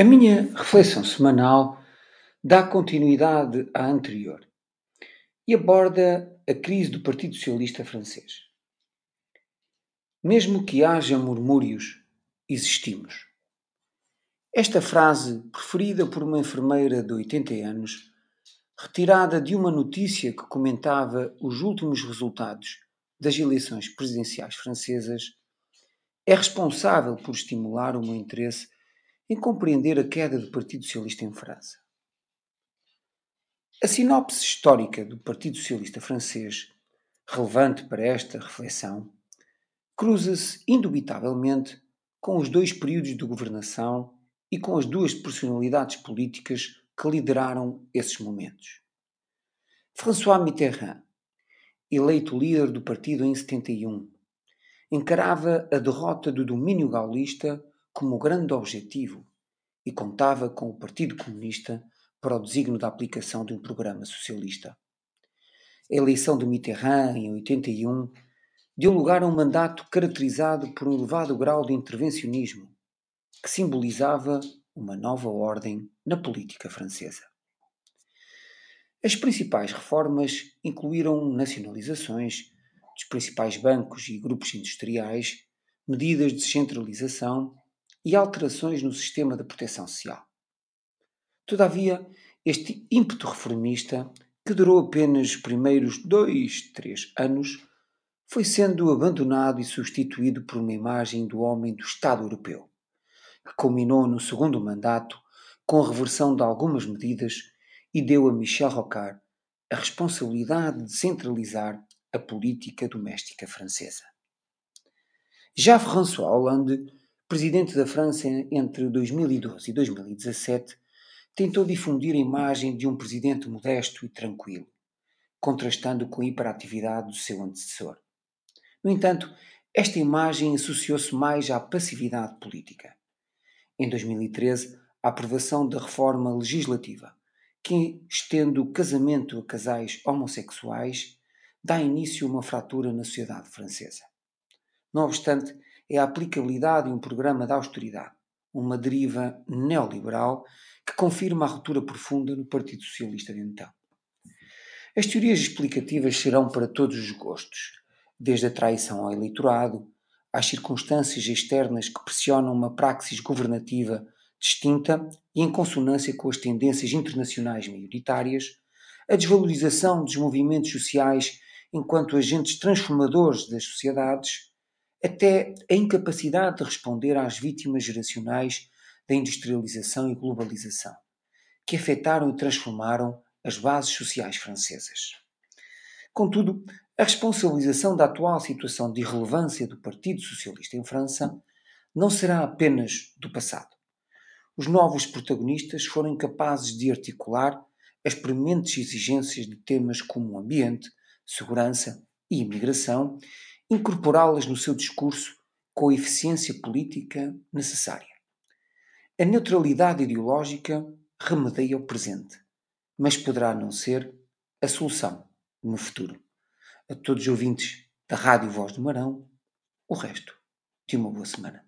A minha reflexão semanal dá continuidade à anterior e aborda a crise do Partido Socialista francês. Mesmo que haja murmúrios, existimos. Esta frase, preferida por uma enfermeira de 80 anos, retirada de uma notícia que comentava os últimos resultados das eleições presidenciais francesas, é responsável por estimular o meu interesse em compreender a queda do Partido Socialista em França. A sinopse histórica do Partido Socialista francês, relevante para esta reflexão, cruza-se indubitavelmente com os dois períodos de governação e com as duas personalidades políticas que lideraram esses momentos. François Mitterrand, eleito líder do partido em 71, encarava a derrota do domínio gaulista como grande objetivo e contava com o Partido Comunista para o designo da aplicação de um programa socialista. A eleição de Mitterrand em 81 deu lugar a um mandato caracterizado por um elevado grau de intervencionismo, que simbolizava uma nova ordem na política francesa. As principais reformas incluíram nacionalizações dos principais bancos e grupos industriais, medidas de descentralização e alterações no sistema de proteção social. Todavia, este ímpeto reformista, que durou apenas os primeiros dois, três anos, foi sendo abandonado e substituído por uma imagem do homem do Estado europeu, que culminou no segundo mandato com a reversão de algumas medidas e deu a Michel Rocard a responsabilidade de centralizar a política doméstica francesa. Já François Hollande presidente da França entre 2012 e 2017, tentou difundir a imagem de um presidente modesto e tranquilo, contrastando com a hiperatividade do seu antecessor. No entanto, esta imagem associou-se mais à passividade política. Em 2013, a aprovação da reforma legislativa, que estende o casamento a casais homossexuais, dá início a uma fratura na sociedade francesa. Não obstante, é a aplicabilidade de um programa de austeridade, uma deriva neoliberal que confirma a ruptura profunda no Partido Socialista de então. As teorias explicativas serão para todos os gostos, desde a traição ao eleitorado, às circunstâncias externas que pressionam uma praxis governativa distinta e em consonância com as tendências internacionais maioritárias, a desvalorização dos movimentos sociais enquanto agentes transformadores das sociedades, até a incapacidade de responder às vítimas geracionais da industrialização e globalização, que afetaram e transformaram as bases sociais francesas. Contudo, a responsabilização da atual situação de irrelevância do Partido Socialista em França não será apenas do passado. Os novos protagonistas foram incapazes de articular as prementes exigências de temas como ambiente, segurança e imigração incorporá-las no seu discurso com a eficiência política necessária. A neutralidade ideológica remedeia o presente, mas poderá não ser a solução no futuro. A todos os ouvintes da Rádio Voz do Marão, o resto de uma boa semana.